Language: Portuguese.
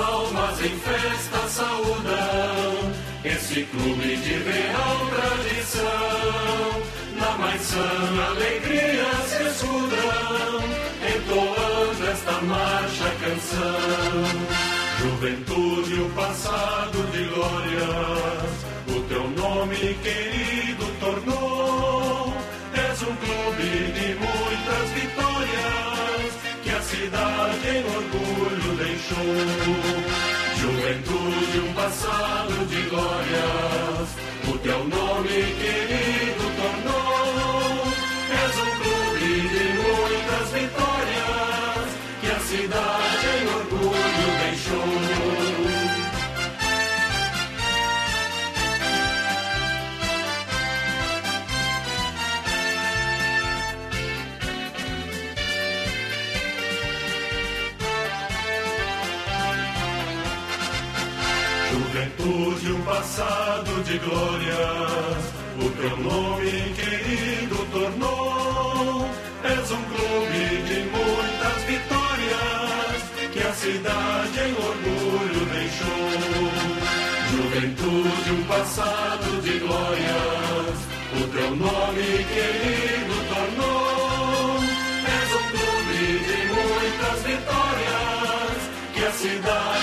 almas em festa saudam esse clube de real tradição. Na mais sã alegria se escudam, entoando esta marcha canção. Juventude, o passado de glórias, o teu nome querido tornou. És um clube de muitas vitórias, que a cidade em orgulho deixou. Juventude, um passado de glórias, o teu nome querido tornou. És um clube de muitas vitórias, que a cidade Juventude, um passado de glórias, o teu nome querido tornou. És um clube de muitas vitórias, que a cidade em orgulho deixou. Juventude, um passado de glórias, o teu nome querido tornou. És um clube de muitas vitórias, que a cidade